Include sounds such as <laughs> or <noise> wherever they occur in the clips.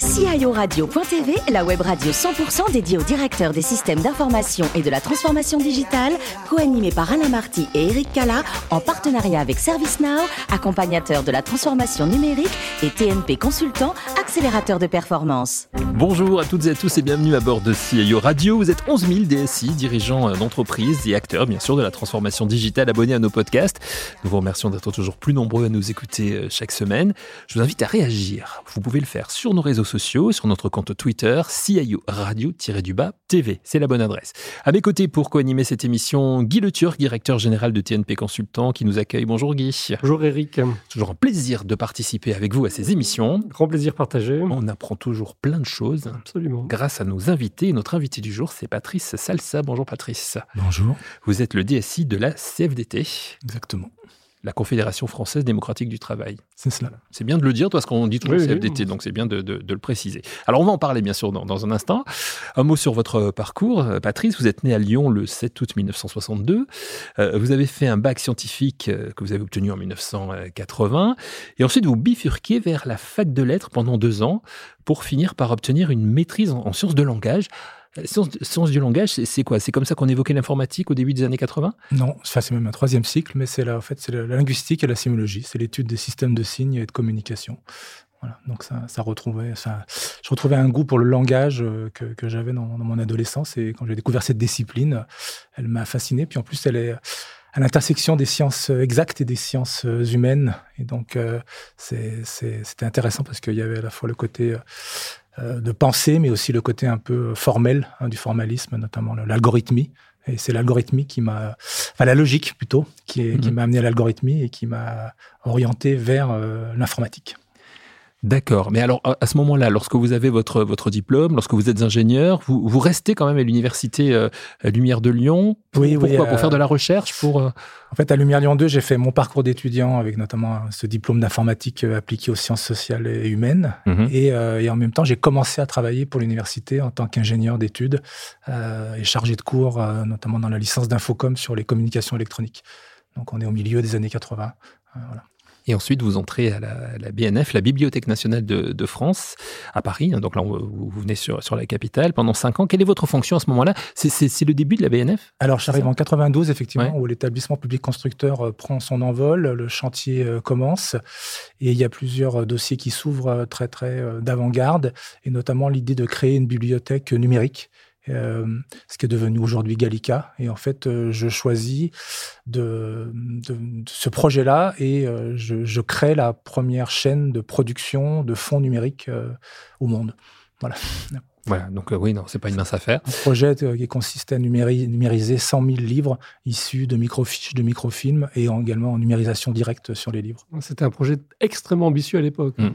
guys. CIORadio.tv, la web radio 100% dédiée aux directeurs des systèmes d'information et de la transformation digitale, co-animée par Alain Marty et Eric Cala, en partenariat avec ServiceNow, accompagnateur de la transformation numérique et TNP Consultant, accélérateur de performance. Bonjour à toutes et à tous et bienvenue à bord de CIO Radio. Vous êtes 11 000 DSI, dirigeants d'entreprises et acteurs, bien sûr, de la transformation digitale abonnés à nos podcasts. Nous vous remercions d'être toujours plus nombreux à nous écouter euh, chaque semaine. Je vous invite à réagir. Vous pouvez le faire sur nos réseaux sociaux, sur notre compte Twitter, CIO Radio-du-bas TV. C'est la bonne adresse. À mes côtés pour co-animer cette émission, Guy Le Turc, directeur général de TNP Consultant, qui nous accueille. Bonjour Guy. Bonjour Eric. Toujours un plaisir de participer avec vous à ces émissions. Grand plaisir partagé. On apprend toujours plein de choses. Absolument. Grâce à nos invités. Notre invité du jour, c'est Patrice Salsa. Bonjour Patrice. Bonjour. Vous êtes le DSI de la CFDT. Exactement la Confédération française démocratique du travail. C'est cela. C'est bien de le dire, parce qu'on dit toujours CFDT, donc c'est bien de, le préciser. Alors on va en parler bien sûr dans, un instant. Un mot sur votre parcours. Patrice, vous êtes né à Lyon le 7 août 1962. Euh, vous avez fait un bac scientifique euh, que vous avez obtenu en 1980. Et ensuite vous bifurquez vers la fac de lettres pendant deux ans pour finir par obtenir une maîtrise en sciences de langage. Sciences, du langage, c'est quoi? C'est comme ça qu'on évoquait l'informatique au début des années 80 Non, c'est même un troisième cycle, mais c'est en fait, c'est la linguistique et la sémiologie. C'est l'étude des systèmes de signes et de communication. Voilà, donc ça, ça retrouvait, ça, je retrouvais un goût pour le langage euh, que, j'avais dans, mon adolescence et quand j'ai découvert cette discipline, elle m'a fasciné. Puis en plus, elle est à l'intersection des sciences exactes et des sciences humaines. Et donc, euh, c'était intéressant parce qu'il y avait à la fois le côté euh, de pensée, mais aussi le côté un peu formel hein, du formalisme, notamment l'algorithmie. Et c'est l'algorithmie qui m'a, enfin la logique plutôt, qui, qui mhm. m'a amené à l'algorithmie et qui m'a orienté vers euh, l'informatique. D'accord. Mais alors, à ce moment-là, lorsque vous avez votre, votre diplôme, lorsque vous êtes ingénieur, vous, vous restez quand même à l'université euh, Lumière de Lyon. oui, pourquoi? oui, Pour faire de la recherche pour, euh, En fait, à Lumière Lyon 2, j'ai fait mon parcours d'étudiant avec notamment ce diplôme d'informatique euh, appliqué aux sciences sociales et humaines. Mhm. Et, et, en même temps, j'ai commencé à travailler pour l'université en tant qu'ingénieur d'études et chargé de cours, notamment dans la licence d'Infocom sur les communications électroniques. Donc, on est au milieu des années 80. voilà. Et ensuite, vous entrez à la, BNF, la Bibliothèque nationale de, France, à Paris. Donc là, vous, venez sur, sur la capitale pendant cinq ans. Quelle est votre fonction à ce moment-là? C'est le début de la BNF Alors, j'arrive en 92, effectivement, où l'établissement public constructeur euh, prend son envol, le chantier euh, commence, et il y a plusieurs euh, dossiers qui s'ouvrent très, très d'avant-garde, et notamment l'idée de créer une bibliothèque numérique euh, ce qui est devenu aujourd'hui Gallica. Et en fait, euh, je choisis de, ce projet-là et euh, je, crée la première chaîne de production de fonds numériques au monde. Voilà. Voilà, donc oui, non, c'est pas une mince affaire. Un projet qui consistait à numériser 100 000 livres issus de microfiches, de microfilms et également en numérisation directe sur les livres. C'était un projet extrêmement ambitieux à l'époque. Mmh.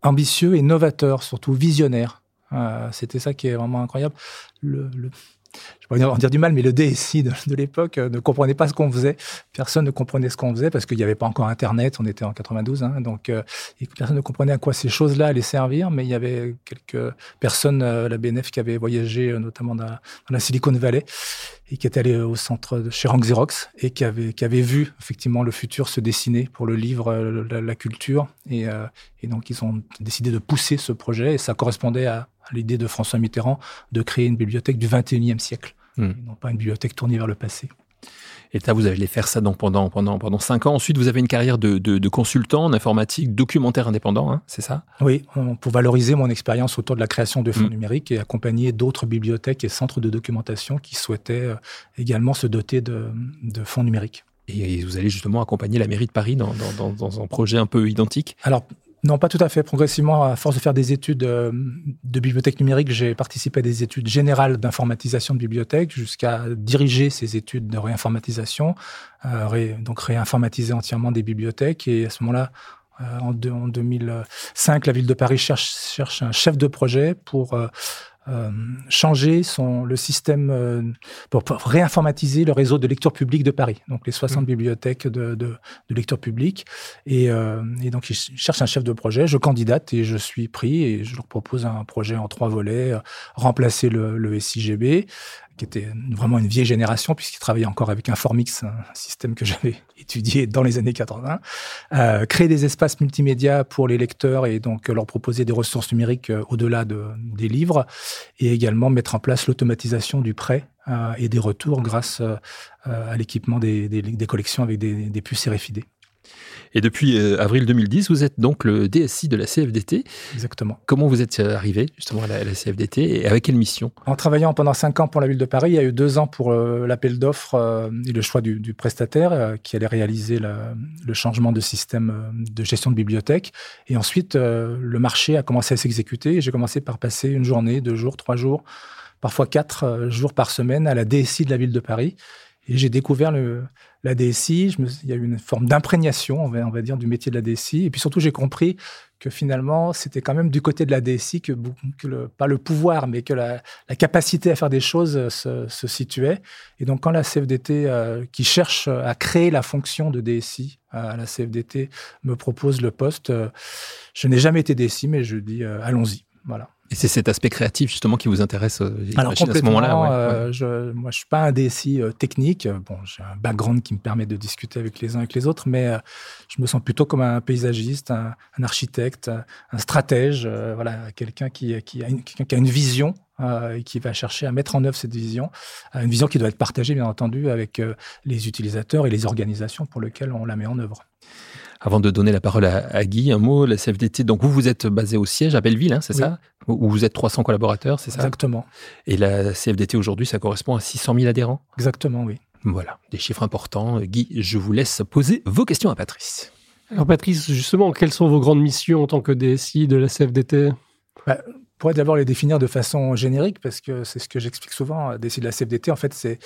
Ambitieux et novateur, surtout visionnaire. Euh, c'était ça qui est vraiment incroyable. Le, je vais en dire du mal, mais le DSI de, l'époque euh, ne comprenait pas ce qu'on faisait. Personne ne comprenait ce qu'on faisait parce qu'il n'y avait pas encore Internet. On était en 92, hein, donc euh, personne ne comprenait à quoi ces choses-là allaient servir. Mais il y avait quelques personnes, la BNF, qui avaient voyagé notamment dans, la Silicon Valley et qui étaient allées au centre de chez Rank Xerox et qui avaient, qui avaient vu effectivement le futur se dessiner pour le livre, la, culture. Et, et donc ils ont décidé de pousser ce projet et ça correspondait à l'idée de François Mitterrand de créer une bibliothèque du 21e siècle, hmm. non pas une bibliothèque tournée vers le passé. Et là, vous allez faire ça donc pendant, pendant, pendant cinq ans. Ensuite, vous avez une carrière de, de, consultant en informatique, documentaire indépendant, hein, c'est ça? Oui, pour valoriser mon expérience autour de la création de fonds hmm. numériques et accompagner d'autres bibliothèques et centres de documentation qui souhaitaient euh, également se doter de, de fonds numériques. Et vous allez justement accompagner la mairie de Paris dans, dans, dans un projet un peu identique? Alors, non, pas tout à fait. Progressivement, à force de faire des études euh, de bibliothèque numérique, j'ai participé à des études générales d'informatisation de bibliothèque jusqu'à diriger ces études de réinformatisation, euh, donc réinformatiser entièrement des bibliothèques. Et à ce moment-là, euh, en, 2005, la ville de Paris cherche, cherche un chef de projet pour euh, changer son, le système euh, pour, réinformatiser le réseau de lecture publique de Paris, donc les 60 mmh. bibliothèques de, de, de, lecture publique. Et, euh, et, donc, ils cherchent un chef de projet. Je candidate et je suis pris et je leur propose un projet en trois volets, remplacer le, le SIGB, qui était vraiment une vieille génération, puisqu'il travaillait encore avec Informix, un système que j'avais <laughs> étudié dans les années 80. Euh, créer des espaces multimédia pour les lecteurs et donc leur proposer des ressources numériques euh, au-delà de, des livres, et également mettre en place l'automatisation du prêt euh, et des retours grâce à l'équipement des, collections avec des, des puces RFID. Et depuis euh, avril 2010, vous êtes donc le DSI de la CFDT. Exactement. Comment vous êtes euh, arrivé justement à la, CFDT et avec quelle mission? En travaillant pendant cinq ans pour la ville de Paris, il y a eu deux ans pour euh, l'appel d'offres et le choix du, du prestataire qui allait réaliser la, le changement de système de gestion de bibliothèque. Et ensuite, le marché a commencé à s'exécuter et j'ai commencé par passer une journée, deux jours, trois jours, parfois quatre jours par semaine à la DSI de la ville de Paris. Et j'ai découvert le, la DSI, il y a eu une forme d'imprégnation, on va, dire, du métier de la DSI. Et puis surtout, j'ai compris que finalement, c'était quand même du côté de la DSI que, pas le pouvoir, mais que la, capacité à faire des choses se, se situait. Et donc, quand la CFDT, euh, qui cherche à créer la fonction de DSI à la CFDT, me propose le poste, euh, je n'ai jamais été DSI, mais je dis euh, allons-y. Voilà. Et c'est cet aspect créatif justement qui vous intéresse euh, à ce moment-là. Ouais, euh, je, moi, je suis pas un DSI euh, technique. Bon, j'ai un background qui me permet de discuter avec les uns et avec les autres, mais je me sens plutôt comme un paysagiste, un, un architecte, un stratège. Euh, voilà, quelqu'un qui, qui, a une, qui a une vision et qui va chercher à mettre en œuvre cette vision, une vision qui doit être partagée bien entendu avec les utilisateurs et les organisations pour lesquelles on la met en œuvre. Avant de donner la parole à, à, Guy, un mot, la CFDT, donc vous, vous êtes basé au siège à Belleville, hein, c'est oui. ça? Où vous êtes 300 collaborateurs, c'est ça? Exactement. Et la CFDT aujourd'hui, ça correspond à 600 000 adhérents? Exactement, oui. Voilà, des chiffres importants. Guy, je vous laisse poser vos questions à Patrice. Alors Patrice, justement, quelles sont vos grandes missions en tant que DSI de la CFDT bah, pourrait d'abord les définir de façon générique, parce que c'est ce que j'explique souvent. DSI de la CFDT, en fait, c'est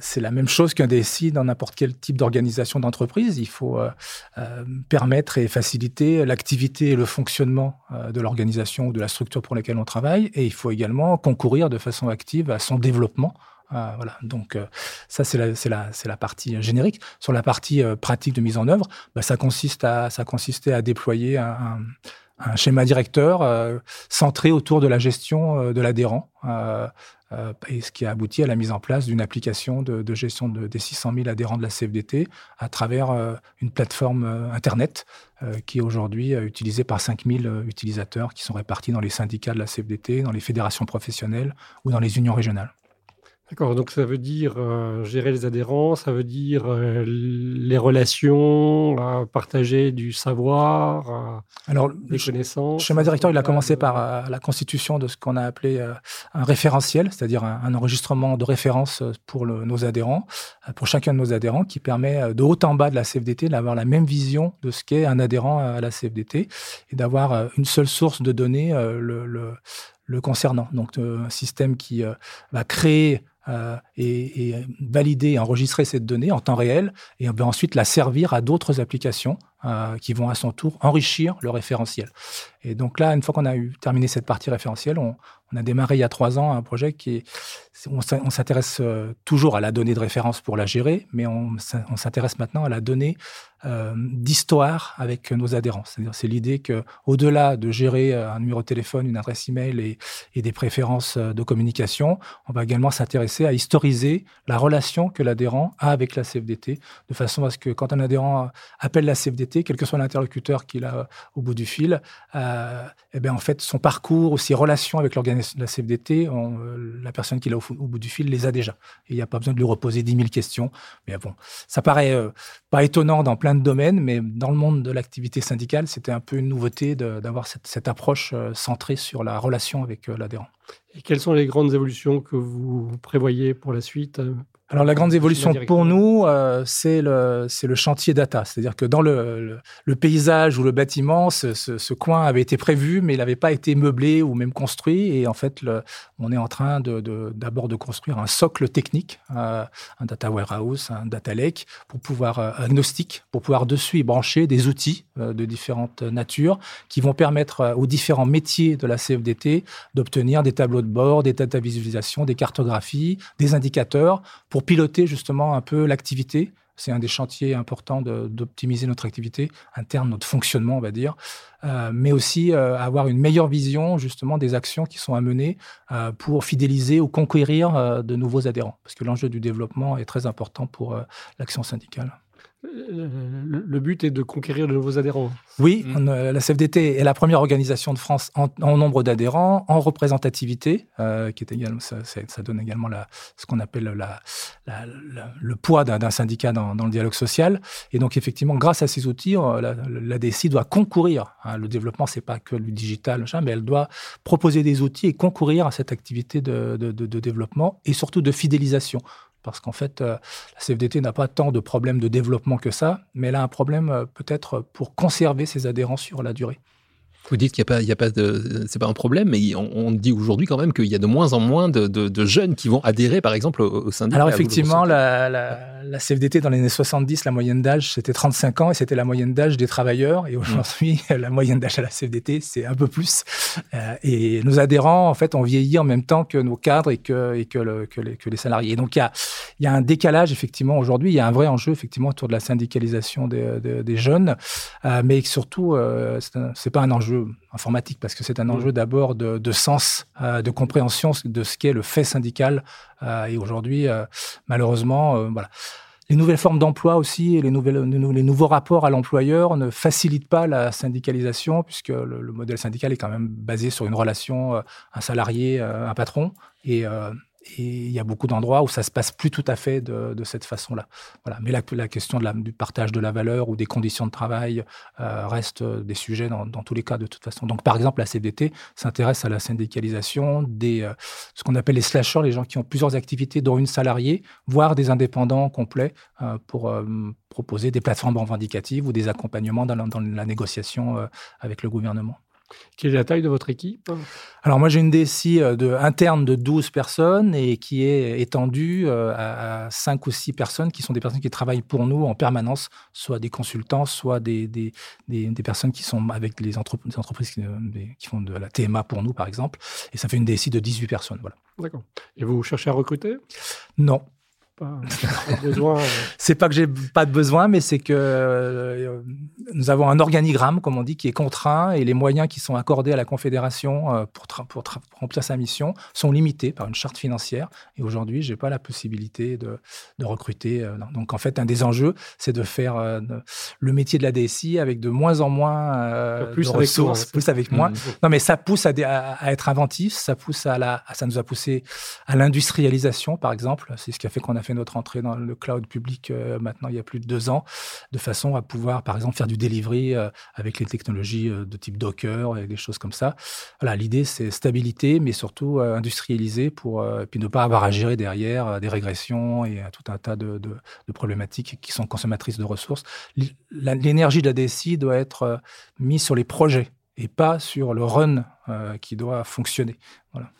c'est la même chose qu'un DSI dans n'importe quel type d'organisation d'entreprise. Il faut euh, euh, permettre et faciliter l'activité et le fonctionnement euh, de l'organisation ou de la structure pour laquelle on travaille, et il faut également concourir de façon active à son développement. Euh, voilà, donc euh, ça c'est la, la, la partie générique. Sur la partie euh, pratique de mise en œuvre, bah, ça consiste à ça consistait à déployer un, un un schéma directeur euh, centré autour de la gestion euh, de l'adhérent, euh, ce qui a abouti à la mise en place d'une application de, gestion de, des 600 000 adhérents de la CFDT à travers une plateforme Internet qui est aujourd'hui utilisée par 5 000 utilisateurs qui sont répartis dans les syndicats de la CFDT, dans les fédérations professionnelles ou dans les unions régionales. D'accord, donc ça veut dire euh, gérer les adhérents, ça veut dire euh, les relations, euh, partager du savoir, Alors, des connaissances. Le schéma directeur, il a commencé par la constitution de ce qu'on a appelé un référentiel, c'est-à-dire un, un, enregistrement de référence pour le, nos adhérents, pour chacun de nos adhérents, qui permet de haut en bas de la CFDT d'avoir la même vision de ce qu'est un adhérent à la CFDT et d'avoir une seule source de données le, le, le concernant. Donc un système qui va créer euh, et, et, valider et enregistrer cette donnée en temps réel et va ensuite la servir à d'autres applications euh, qui vont à son tour enrichir le référentiel. Et donc là, une fois qu'on a eu terminé cette partie référentielle, on, a démarré il y a trois ans un projet qui est, on s'intéresse euh, toujours à la donnée de référence pour la gérer, mais on, s'intéresse maintenant à la donnée euh, d'histoire avec nos adhérents. C'est-à-dire, c'est l'idée que, au-delà de gérer euh, un numéro de téléphone, une adresse email et, et des préférences de communication, on va également s'intéresser à la relation que l'adhérent a avec la CFDT, de façon à ce que quand un adhérent appelle la CFDT, quel que soit l'interlocuteur qu'il a au bout du fil, euh, eh bien, en fait, son parcours ou ses relations avec l'organisation de la CFDT, euh, la personne qu'il a au, bout du fil les a déjà. Il n'y a pas besoin de lui reposer 10 000 questions. Mais bon, ça paraît euh, pas étonnant dans plein de domaines, mais dans le monde de l'activité syndicale, c'était un peu une nouveauté d'avoir cette, approche euh, centrée sur la relation avec euh, l'adhérent. Et quelles sont les grandes évolutions que vous prévoyez pour la suite alors la grande évolution pour nous, euh, c'est le, le chantier data. C'est-à-dire que dans le, le, le, paysage ou le bâtiment, ce, ce, ce, coin avait été prévu, mais il n'avait pas été meublé ou même construit. Et en fait, le, on est en train d'abord de, construire un socle technique, euh, un data warehouse, un data lake, pour pouvoir euh, agnostique, pour pouvoir dessus y brancher des outils euh, de différentes natures qui vont permettre aux différents métiers de la CFDT d'obtenir des tableaux de bord, des data visualisations, des cartographies, des indicateurs pour piloter justement un peu l'activité. C'est un des chantiers importants d'optimiser notre activité interne, notre fonctionnement, on va dire, euh, mais aussi euh, avoir une meilleure vision justement des actions qui sont à mener euh, pour fidéliser ou conquérir de nouveaux adhérents. Parce que l'enjeu du développement est très important pour l'action syndicale le but est de conquérir de nouveaux adhérents. Oui, mm. euh, la CFDT est la première organisation de France en, nombre d'adhérents, en représentativité, euh, qui est également, ça, donne également la, ce qu'on appelle la, le poids d'un syndicat dans, le dialogue social. Et donc, effectivement, grâce à ces outils, euh, la, DSI doit concourir. Hein. le développement, c'est pas que le digital, mais elle doit proposer des outils et concourir à cette activité de développement et surtout de fidélisation parce qu'en fait, euh, la CFDT n'a pas tant de problèmes de développement que ça, mais elle a un problème euh, peut-être pour conserver ses adhérents sur la durée. Vous dites qu'il n'y a pas, il y a pas de, c'est pas un problème, mais on, dit aujourd'hui quand même qu'il y a de moins en moins de, jeunes qui vont adhérer, par exemple, au, syndicat. Alors effectivement, la, la, CFDT dans les années 70, la moyenne d'âge c'était 35 ans et c'était la moyenne d'âge des travailleurs. Et aujourd'hui, <laughs> la moyenne d'âge à la CFDT c'est un peu plus. Euh, et nos adhérents, en fait, ont vieilli en même temps que nos cadres et que, et que, le, que, les, que les, salariés. Et donc il y a, il y a un décalage effectivement aujourd'hui. Il y a un vrai enjeu effectivement autour de la syndicalisation des, des, jeunes, euh, mais surtout, euh, c'est pas un enjeu informatique parce que c'est un enjeu d'abord de, sens, euh, de compréhension de ce qu'est le fait syndical. Euh, et aujourd'hui, euh, malheureusement, voilà. Les nouvelles formes d'emploi aussi et les, nouvelles, les nouveaux rapports à l'employeur ne facilitent pas la syndicalisation puisque le, le, modèle syndical est quand même basé sur une relation un salarié, un patron. Et et il y a beaucoup d'endroits où ça se passe plus tout à fait de, cette façon-là. Voilà. Mais la, question du partage de la valeur ou des conditions de travail euh, reste des sujets dans, tous les cas de toute façon. Donc, par exemple, la CDT s'intéresse à la syndicalisation des euh, ce qu'on appelle les slashers, les gens qui ont plusieurs activités, dont une salariée, voire des indépendants complets, euh, pour euh, proposer des plateformes revendicatives ou des accompagnements dans la négociation euh, avec le gouvernement. Quelle est la taille de votre équipe Alors moi j'ai une DSI euh, de, interne de 12 personnes et qui est étendue euh, à, 5 ou 6 personnes qui sont des personnes qui travaillent pour nous en permanence, soit des consultants, soit des, des, des, personnes qui sont avec les, entreprises qui, qui, font de la TMA pour nous par exemple. Et ça fait une DSI de 18 personnes. Voilà. D'accord. Et vous cherchez à recruter? Non, pas besoin. Euh. <laughs> c'est pas que j'ai pas de besoin, mais c'est que euh, nous avons un organigramme, comme on dit, qui est contraint et les moyens qui sont accordés à la Confédération euh, pour, pour remplir sa mission sont limités par une charte financière. Et aujourd'hui, j'ai pas la possibilité de, de recruter. Donc, en fait, un des enjeux, c'est de faire le métier de la DSI avec de moins en moins plus de ressources, plus avec moins. Mmh. Non, mais ça pousse à, à, être inventif, ça pousse à la, ça nous a poussé à l'industrialisation, par exemple. C'est ce qui a fait qu'on a fait notre entrée dans le cloud public euh, maintenant il y a plus de deux ans, de façon à pouvoir, par exemple, faire du delivery euh, avec les technologies euh, de type Docker et des choses comme ça. Voilà, l'idée c'est stabilité, mais surtout industrialiser pour puis ne pas avoir à gérer derrière des régressions et tout un tas de, problématiques qui sont consommatrices de ressources. L'énergie de la DSI doit être mise sur les projets et pas sur le run qui doit fonctionner. Voilà.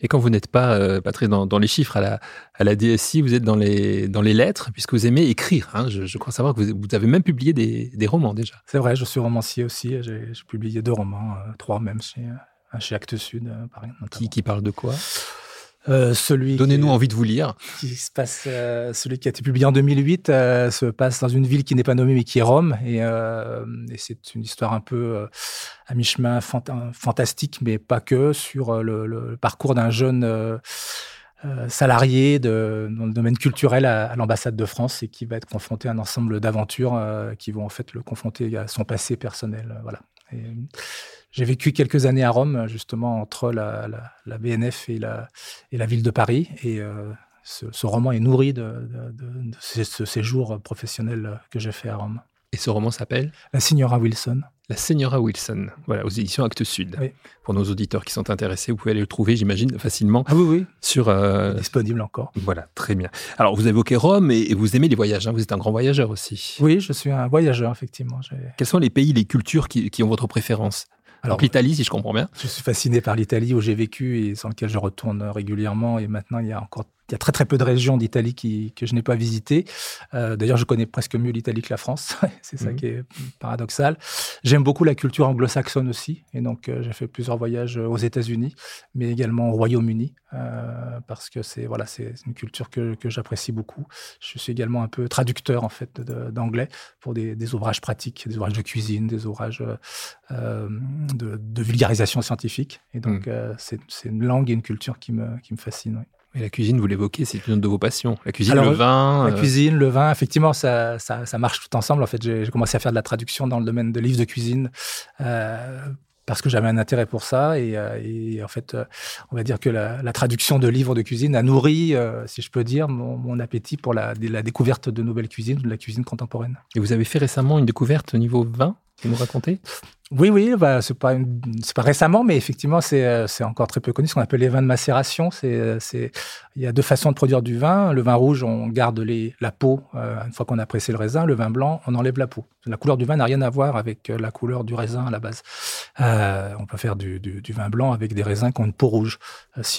Et quand vous n'êtes pas, euh, Patrick, dans, dans, les chiffres à la, à la DSI, vous êtes dans les, dans les lettres, puisque vous aimez écrire. Hein. Je, je, crois savoir que vous, vous, avez même publié des, des romans déjà. C'est vrai, je suis romancier aussi. J'ai publié deux romans, euh, trois même chez, euh, chez Actes Sud, par exemple. Qui, qui parlent de quoi? Euh, celui Donnez-nous envie de vous lire. Qui se passe, euh, celui qui a été publié en 2008 euh, se passe dans une ville qui n'est pas nommée mais qui est Rome et, et c'est une histoire un peu à mi-chemin fantastique mais pas que sur le, le parcours d'un jeune salarié de, dans le domaine culturel à, l'ambassade de France et qui va être confronté à un ensemble d'aventures qui vont en fait le confronter à son passé personnel. Voilà. J'ai vécu quelques années à Rome, justement, entre la, la, BNF et la, et la ville de Paris. Et euh, ce, roman est nourri de, ce séjour professionnel que j'ai fait à Rome. Et ce roman s'appelle? La Signora Wilson. La Signora Wilson, voilà, aux éditions Actes Sud. Pour nos auditeurs qui sont intéressés, vous pouvez aller le trouver, j'imagine, facilement. Ah oui, oui. Sur, euh, Disponible encore. Voilà, très bien. Alors, vous évoquez Rome et, vous aimez les voyages, hein. vous êtes un grand voyageur aussi. Oui, je suis un voyageur, effectivement. Quels sont les pays, les cultures qui, qui ont votre préférence? Alors, l'Italie, si je comprends bien. Je suis fasciné par l'Italie où j'ai vécu et sur lequel je retourne régulièrement. Et maintenant, il y a encore il y a très très peu de régions d'Italie que je n'ai pas visitées. Euh, d'ailleurs, je connais presque mieux l'Italie que la France. <laughs> c'est ça mmh. qui est paradoxal. J'aime beaucoup la culture anglo-saxonne aussi. Et donc, euh, j'ai fait plusieurs voyages aux États-Unis, mais également au Royaume-Uni, euh, parce que c'est voilà, c'est une culture que, que j'apprécie beaucoup. Je suis également un peu traducteur en fait d'anglais pour des, des, ouvrages pratiques, des ouvrages de cuisine, des ouvrages de, de, vulgarisation scientifique. Et donc, mmh. c'est une langue et une culture qui me, qui me fascinent. Et la cuisine, vous l'évoquez, c'est une de vos passions. La cuisine, le vin. La euh, cuisine, le vin, effectivement, ça, ça, ça, marche tout ensemble. En fait, j'ai commencé à faire de la traduction dans le domaine de livres de cuisine. Euh, parce que j'avais un intérêt pour ça et, euh, et, en fait, on va dire que la, la, traduction de livres de cuisine a nourri, si je peux dire, mon, mon appétit pour la, la, découverte de nouvelles cuisines, de la cuisine contemporaine. Et vous avez fait récemment une découverte au niveau vin? Nous racontez oui, oui, bah, c'est pas récemment, mais effectivement, c'est euh, c'est encore très peu connu. Ce qu'on appelle les vins de macération, euh, il y a deux façons de produire du vin. Le vin rouge, on garde la peau euh, une fois qu'on a pressé le raisin. Le vin blanc, on enlève la peau. La couleur du vin n'a rien à voir avec la couleur du raisin à la base. on peut faire du, vin blanc avec des raisins qui ont une peau rouge.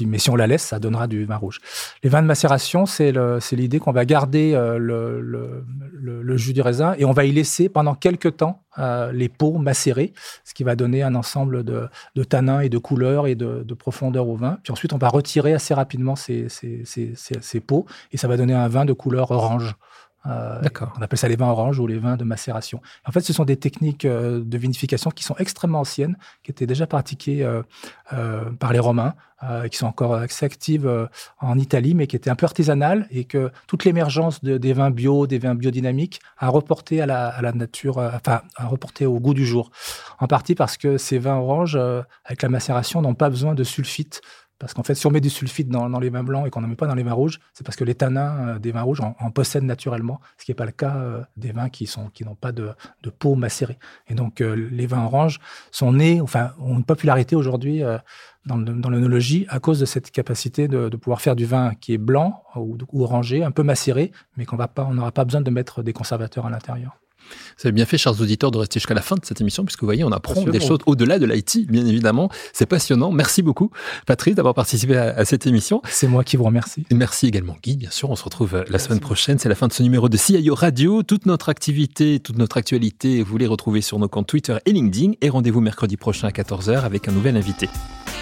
mais si on la laisse, ça donnera du vin rouge. Les vins de macération, c'est l'idée qu'on va garder le, le, jus du raisin et on va y laisser pendant quelques temps les peaux macérées, ce qui va donner un ensemble de, de tanins et de couleurs et de, de, profondeur au vin. Puis ensuite, on va retirer assez rapidement ces, ces, ces, ces, peaux et ça va donner un vin de couleur orange. Euh, on appelle ça les vins oranges ou les vins de macération. En fait, ce sont des techniques euh, de vinification qui sont extrêmement anciennes, qui étaient déjà pratiquées euh, par les Romains, qui sont encore assez actives en Italie, mais qui étaient un peu artisanales et que toute l'émergence de, des vins bio, des vins biodynamiques, a reporté à la, à la nature, enfin, a reporté au goût du jour. En partie parce que ces vins oranges, avec la macération, n'ont pas besoin de sulfite parce qu'en fait, si on met du sulfite dans, les vins blancs et qu'on n'en met pas dans les vins rouges, c'est parce que les tanins euh, des vins rouges en, possèdent naturellement, ce qui n'est pas le cas euh, des vins qui sont qui n'ont pas de, peau macérée. Et donc, euh, les vins oranges sont nés, enfin, ont une popularité aujourd'hui dans, dans l'œnologie à cause de cette capacité de, pouvoir faire du vin qui est blanc ou, ou orangé, un peu macéré, mais qu'on n'aura pas besoin de mettre des conservateurs à l'intérieur. Vous avez bien fait, chers auditeurs, de rester jusqu'à la fin de cette émission, puisque vous voyez, on apprend des choses au-delà de l'IT, bien évidemment. C'est passionnant. Merci beaucoup, Patrice, d'avoir participé à, cette émission. C'est moi qui vous remercie. Et merci également, Guy. Bien sûr, on se retrouve euh, la semaine prochaine. C'est la fin de ce numéro de CIO Radio. Toute notre activité, toute notre actualité, vous les retrouvez sur nos comptes Twitter et LinkedIn. Et rendez-vous mercredi prochain à 14h avec un nouvel invité.